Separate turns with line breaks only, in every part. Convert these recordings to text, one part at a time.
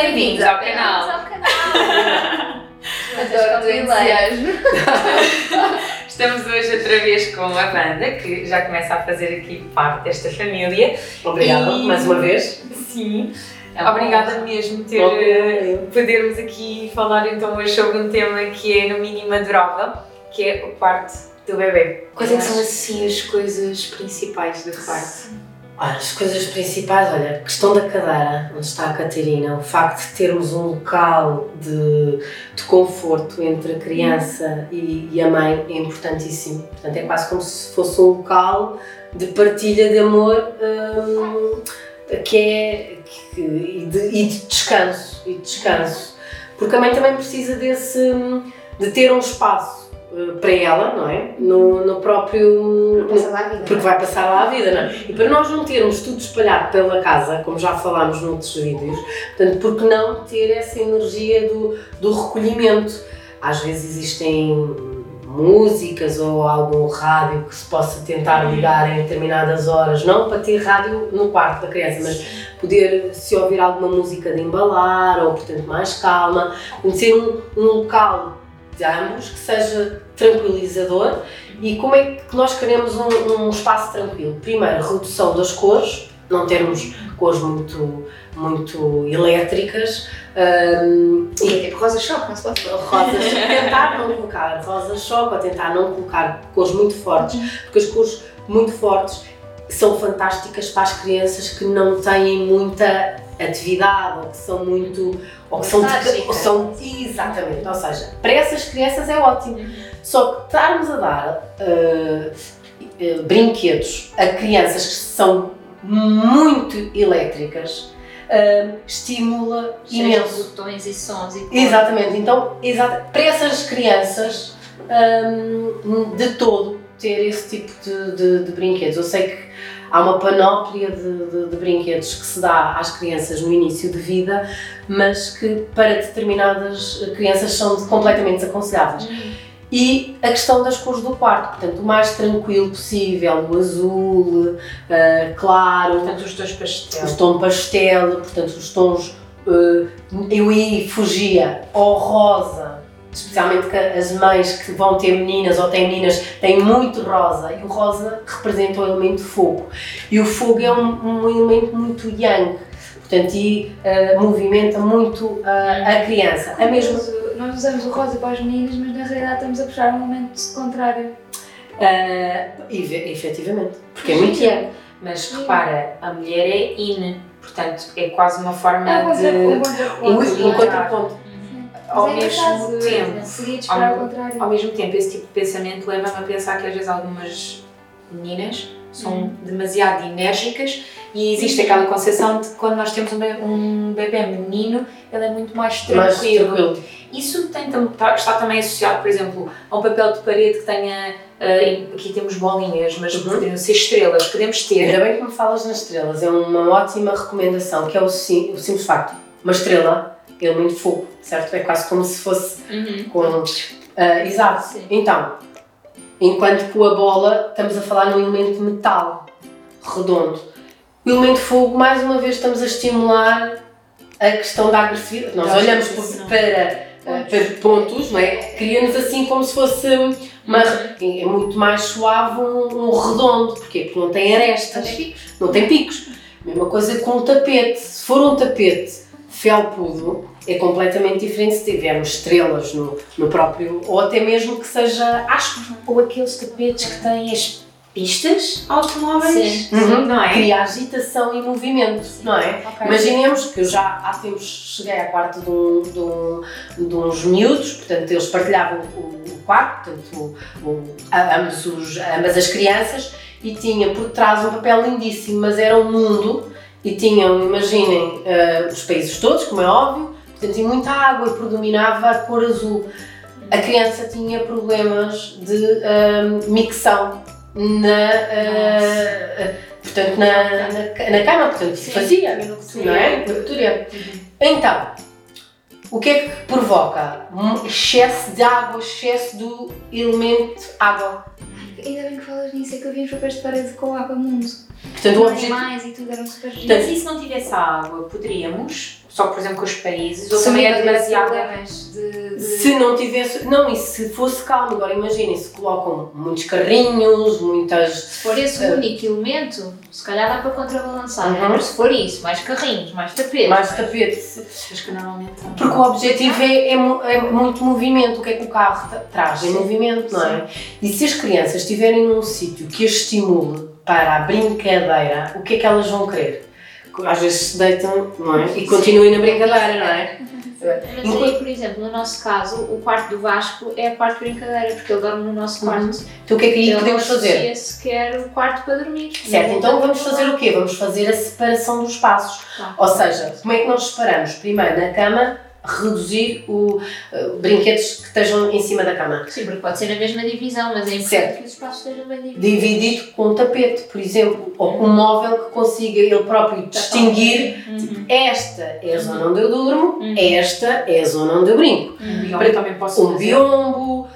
Bem-vindos ao canal!
ao canal!
Adoro o entusiasmo! Estamos hoje outra vez com a Wanda, que já começa a fazer aqui parte desta família.
Obrigada,
E-
mais uma vez.
Sim,
É
obrigada mesmo por ter,
Obrigada.
podermos aqui falar então hoje sobre um tema que é no mínimo adorável, que é o parto do bebê. Quais é que são assim as coisas principais do parto?
As coisas principais, olha, a questão da cadeira, onde está a Catarina, o facto de termos um local de, de conforto entre a criança e, e a mãe é importantíssimo. Portanto, é quase como se fosse um local de partilha de amor hum, que é, que- e, de, e de descanso, e de descanso. Porque a mãe também precisa desse, hum, de ter um espaço para ela, não é? No, no próprio... no- porque vai passar lá a vida, não é? E para nós não termos tudo espalhado pela casa, como já falámos noutros vídeos, portanto, por que não ter essa energia do, do recolhimento? Às vezes existem músicas ou algum rádio que se possa tentar ligar em determinadas horas, não para ter rádio no quarto da criança, mas poder se ouvir alguma música de embalar ou portanto mais calma, ser um, um local de ambos que seja tranquilizador e como é que nós queremos um, um espaço tranquilo? Primeiro, redução das cores, não termos cores muito, muito elétricas. hum, e
Tipo rosa choque, não se pode
rosas, tentar não colocar rosa choque ou tentar não colocar cores muito fortes, porque as cores muito fortes são fantásticas para as crianças que não têm muita atividade ou que são muito ou que são, de- ou são exatamente, ou seja, para essas crianças é ótimo. Só que estarmos a dar uh, uh, brinquedos a crianças que são muito elétricas uh, estimula imenso.
botões e sons e
Exatamente, então exata- para essas crianças hum, de todo ter esse tipo de, de- de brinquedos. Eu sei que há uma panóplia de, de- de brinquedos que se dá às crianças no início de vida, mas que para determinadas crianças são completamente desaconselháveis. E a questão das cores do quarto, portanto, o mais tranquilo possível, o azul, ah, claro,
Portanto, os dois pastel.
os tons pastel, portanto os tons eh, eu aí fugia ao rosa, especialmente que as mães que vão ter meninas ou têm meninas têm muito rosa e o rosa representa o elemento fogo e o fogo é um, um elemento muito yang, portanto e eh, movimenta muito a- a criança. A mesma
Nós usamos o rosa para as meninas, mas na realidade estamos a puxar um momento contrário.
eh, efe- efetivamente, porque é muito yang.
Mas repara, a mulher é in, portanto é quase uma forma
É
de.
Um, um contraponto.
Ao
é
mesmo tempo, ao-
ao contrário.
Ao mesmo tempo, esse tipo de pensamento leva-me a pensar que às vezes algumas meninas são demasiado enérgicas e existe aquela concepção de que quando nós temos um bebê, um bebê menino, ele é muito mais tranquilo.
Mais tranquilo.
Isso tem, tá- está também associado, por exemplo, a um papel de parede que tenha. em- aqui temos bolinhas, mas
Uhum.
poderiam ser estrelas, podemos ter.
Ainda bem que me falas nas estrelas, é uma ótima recomendação, que é o, sim, o simples facto. Uma estrela, elemento fogo, certo? É quase como se fosse com. ah, exato.
Sim.
Então, enquanto que a bola, estamos a falar num elemento metal, redondo. O elemento fogo, mais uma vez, estamos a estimular a questão da agressividade. Nós
Da
olhamos
agressividade.
para, ah, para pontos, não é? Cria-nos assim como se fosse uma. É muito mais suave um, um redondo. Porquê? Porque não tem arestas não tem picos. Mesma coisa com um tapete. Se for um tapete felpudo, é completamente diferente se tivermos estrelas no, no próprio, ou até mesmo que seja asco.
Ou aqueles tapetes que têm as pistas automóveis,
Sim.
Uhum.
não é?
Cria agitação e movimento, não é?
Ok.
Imaginemos que eu já há tempos cheguei ao quarto de, um, de, um, de uns miúdos, portanto eles partilhavam o, o quarto, portanto o, ambos os, ambas as crianças, e tinha por trás um papel lindíssimo, mas era um mundo e tinham, imaginem, eh, os países todos, como é óbvio, portanto tinha muita água e predominava a cor azul. A criança tinha problemas de eh, micção na, eh, portanto, na, na, na cama, portanto, fazia, não é? Cultura. Então, o que é que provoca? Um excesso de água, excesso do elemento água.
Ainda bem que falas nisso, é que eu vi os papéis de parede com água mundo.
Portanto, o objetivo.
Animais e tudo eram super
e se não tivesse água, poderíamos, só por exemplo com os países, ou também é demasiado.
de, de...
Se não tivesse. Não, e se fosse calmo, agora imaginem, se colocam muitos carrinhos, muitas.
Se for esse o único elemento, se calhar dá para contrabalançar.
Uhum.
Mas se for isso, mais carrinhos, mais tapetes.
mais tapete.
Acho que normalmente são.
Porque o objetivo é, é é muito movimento. O que é que o carro tra- traz? É movimento, não é? E se as crianças estiverem num sítio que as estimule para a brincadeira, o que é que elas vão querer? Às vezes se deitam, não é? E continuem na brincadeira, não é?
Mas aí, por exemplo, no nosso caso, o quarto do Vasco é a parte de brincadeira, porque ele dorme no nosso quarto.
Então o que é que aí podemos fazer?
sequer o quarto para dormir.
Certo, então vamos fazer o quê? Vamos fazer a separação dos espaços.
Tá.
Ou seja, como é que nós separamos? Primeiro, na cama, reduzir o, eh, brinquedos que estejam em cima da cama.
Sim, porque pode ser na mesma divisão, mas é importante
Certo.
que os espaços estejam bem divididos.
Dividido com um tapete, por exemplo, ou com um móvel que consiga ele próprio distinguir
Uhum.
esta é a zona onde eu durmo,
Uhum.
esta é a zona onde eu brinco.
Um biombo também posso
Um
fazer.
biombo,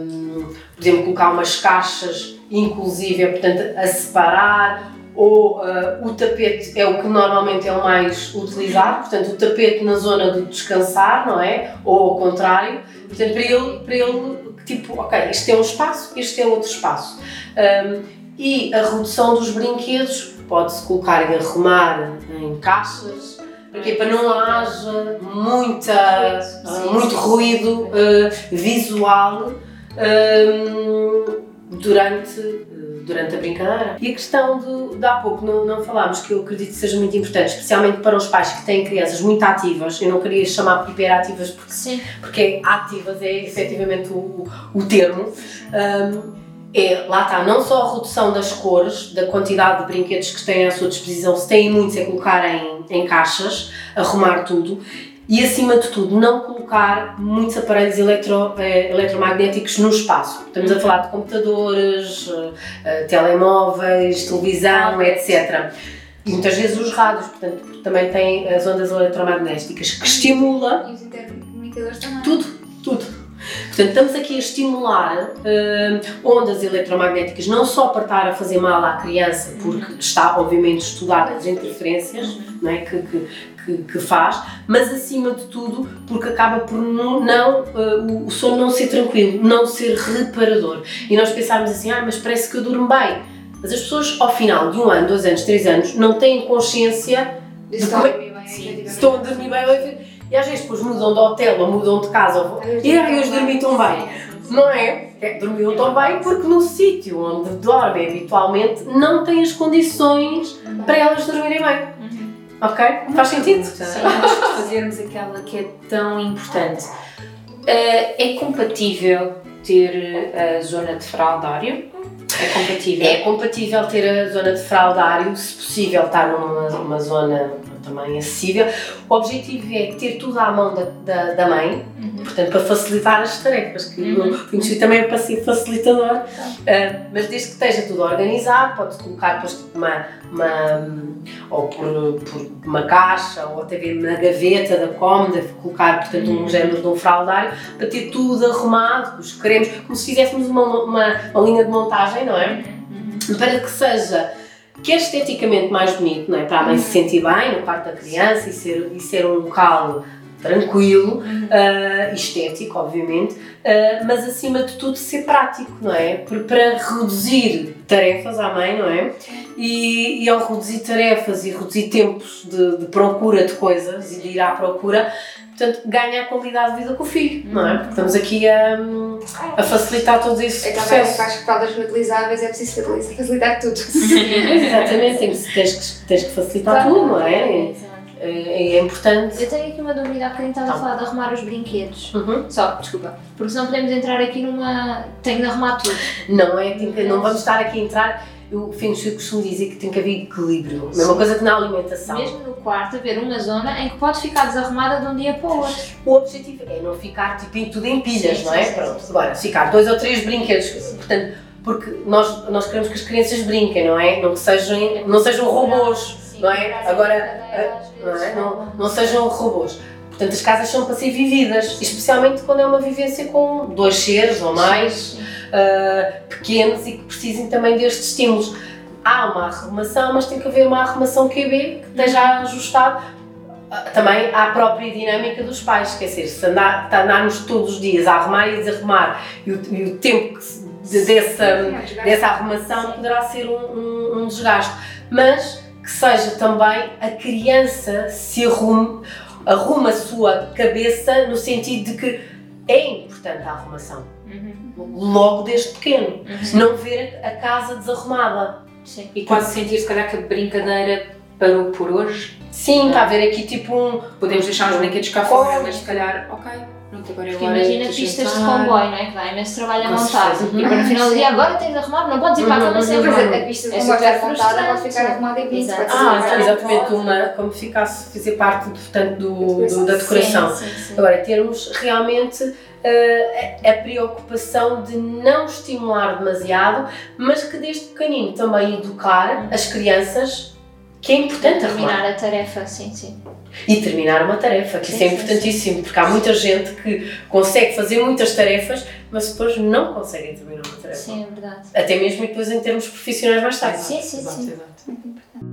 hum, por exemplo, colocar umas caixas, inclusive, portanto, a separar, ou ah, o tapete é o que normalmente é o mais utilizado, portanto, o tapete na zona de descansar, não é? Ou ao contrário, portanto, para ele, para ele tipo, ok, este é um espaço, este é outro espaço. Hum, e a redução dos brinquedos pode-se colocar e arrumar em caixas, porque para não haja muita, muito ruído ah, visual ah, durante, ah, durante a brincadeira. E a questão de, de há pouco não, não falámos, que eu acredito que seja muito importante, especialmente para os pais que têm crianças muito ativas, eu não queria chamar hiperativas porque,
Sim.
porque ativas é efetivamente o, o termo. Um, é, lá está, não só a redução das cores, da quantidade de brinquedos que têm à sua disposição, se têm muitos é colocar em, em caixas, arrumar tudo e acima de tudo não colocar muitos aparelhos eletro, eh, eletromagnéticos no espaço. Estamos a falar de computadores, eh, eh, telemóveis, televisão, etc. E muitas vezes os rádios, portanto, também têm as ondas eletromagnéticas que estimula
E os intercomunicadores também.
tudo, tudo. Portanto, estamos aqui a estimular hum, ondas eletromagnéticas, não só para estar a fazer mal à criança, porque está, obviamente, estudado as interferências não é, que, que, que, que faz, mas acima de tudo, porque acaba por não, não, uh, o- sono não ser tranquilo, não ser reparador. E nós pensarmos assim, ah, mas parece que eu durmo bem. Mas as pessoas, ao final de um ano, dois anos, três anos, não têm consciência
Isso
como é-
está a dormir bem, efetivamente.
estão a dormir bem ou. E às vezes depois mudam de hotel ou mudam de casa. Ou... E aí hoje dormi tão bem. Não é? é dormiram tão bem porque no sítio onde dormem habitualmente não têm as condições para elas dormirem bem. Ok? Faz sentido?
Antes de fazermos aquela que é tão importante. Eh, é compatível ter a zona de fraldário? É compatível?
É compatível ter a zona de fraldário, se possível estar numa uma zona também acessível. O objetivo é ter tudo à mão da, da, da mãe, portanto, para facilitar as tarefas, que
Uhum.
o conhecido também é para ser facilitador, Ah, mas desde que esteja tudo organizado, pode-se colocar depois uma, uma ou por, por uma caixa, ou até mesmo na gaveta da cómoda, colocar, portanto, um género de um fraldário, para ter tudo arrumado, os cremes, como se fizéssemos uma, uma, uma linha de montagem, não é? Para que seja que é esteticamente mais bonito, não é? Para a mãe se sentir bem no quarto da criança e ser, e ser um local tranquilo, ah, estético, obviamente, ah, mas acima de tudo ser prático, não é? Por- Para reduzir tarefas à mãe, não é? E, e ao reduzir tarefas e reduzir tempos de, de procura de coisas e de ir à procura, portanto ganha a qualidade de vida com o filho, não é? Porque estamos aqui a, a facilitar todo esse
É também
processo.
faz que falas reutilizáveis, é preciso facilitar- facilitar tudo.
Exatamente, tens, tens, que, tens que facilitar tudo, não é? É, é importante.
Eu tenho aqui uma dúvida, há bocadinho estava a
Então.
falar de arrumar os brinquedos.
Uhum.
Só, desculpa. Porque senão podemos entrar aqui numa. Tenho de arrumar tudo.
Não é? Não vamos estar aqui a entrar. Eu, Feng Shui costumo dizer que tem que haver equilíbrio. Mesma coisa que na alimentação.
Mesmo no quarto, haver uma zona em que pode ficar desarrumada de um dia para o outro.
O objetivo é não ficar tipo, tudo em pilhas,
Sim,
não é?
sim, sim,
Pronto,
sim.
agora, ficar dois ou três brinquedos, portanto, porque nós, nós queremos que as crianças brinquem, não é? Não que sejam, não sejam robôs, não é? Agora, não, é? não, não sejam robôs. Portanto, as casas são para ser vividas, especialmente quando é uma vivência com dois seres ou mais, ah, pequenos e que precisem também destes estímulos. Há uma arrumação, mas tem que haver uma arrumação QB que esteja ajustado ah, também à própria dinâmica dos pais, quer dizer, se andar, andarmos todos os dias a arrumar e desarrumar e o, e o tempo de- dessa, dessa arrumação poderá ser um, um- um desgaste, mas que seja também a criança se arrume, arruma a sua cabeça no sentido de que é importante a arrumação, logo desde pequeno, não ver a casa desarrumada.
Sim.
E quase sentir, se calhar, que a brincadeira parou por hoje.
Sim, está a ver aqui tipo um.
Podemos deixar os brinquedos cá fora, mas se calhar, ok, pronto, agora é
Porque imagina pistas de comboio, não é? Que dá imenso trabalho a montar.
certeza.
E para no final do dia, agora tens de arrumar, não podes ir para a cama
Uhum,
sem
uhum,
Mas
arrumar.
a, pista de
É
comboio está montada, pode ficar arrumada e pode ser
Ah,
usada.
exatamente, uma, como ficasse fazer parte portanto, do, do- da decoração.
Sim, sim, sim.
Agora, termos realmente eh, a, a preocupação de não estimular demasiado, mas que desde pequenino também educar as crianças que é importante arrumar.
Terminar a tarefa, sim, sim.
E terminar uma tarefa, que
Sim,
isso é
sim,
importantíssimo, porque há muita gente que consegue fazer muitas tarefas, mas depois não conseguem terminar uma tarefa.
Sim, é verdade.
Até mesmo depois em termos profissionais mais tarde.
Sim, sim,
Exato,
sim.
exato.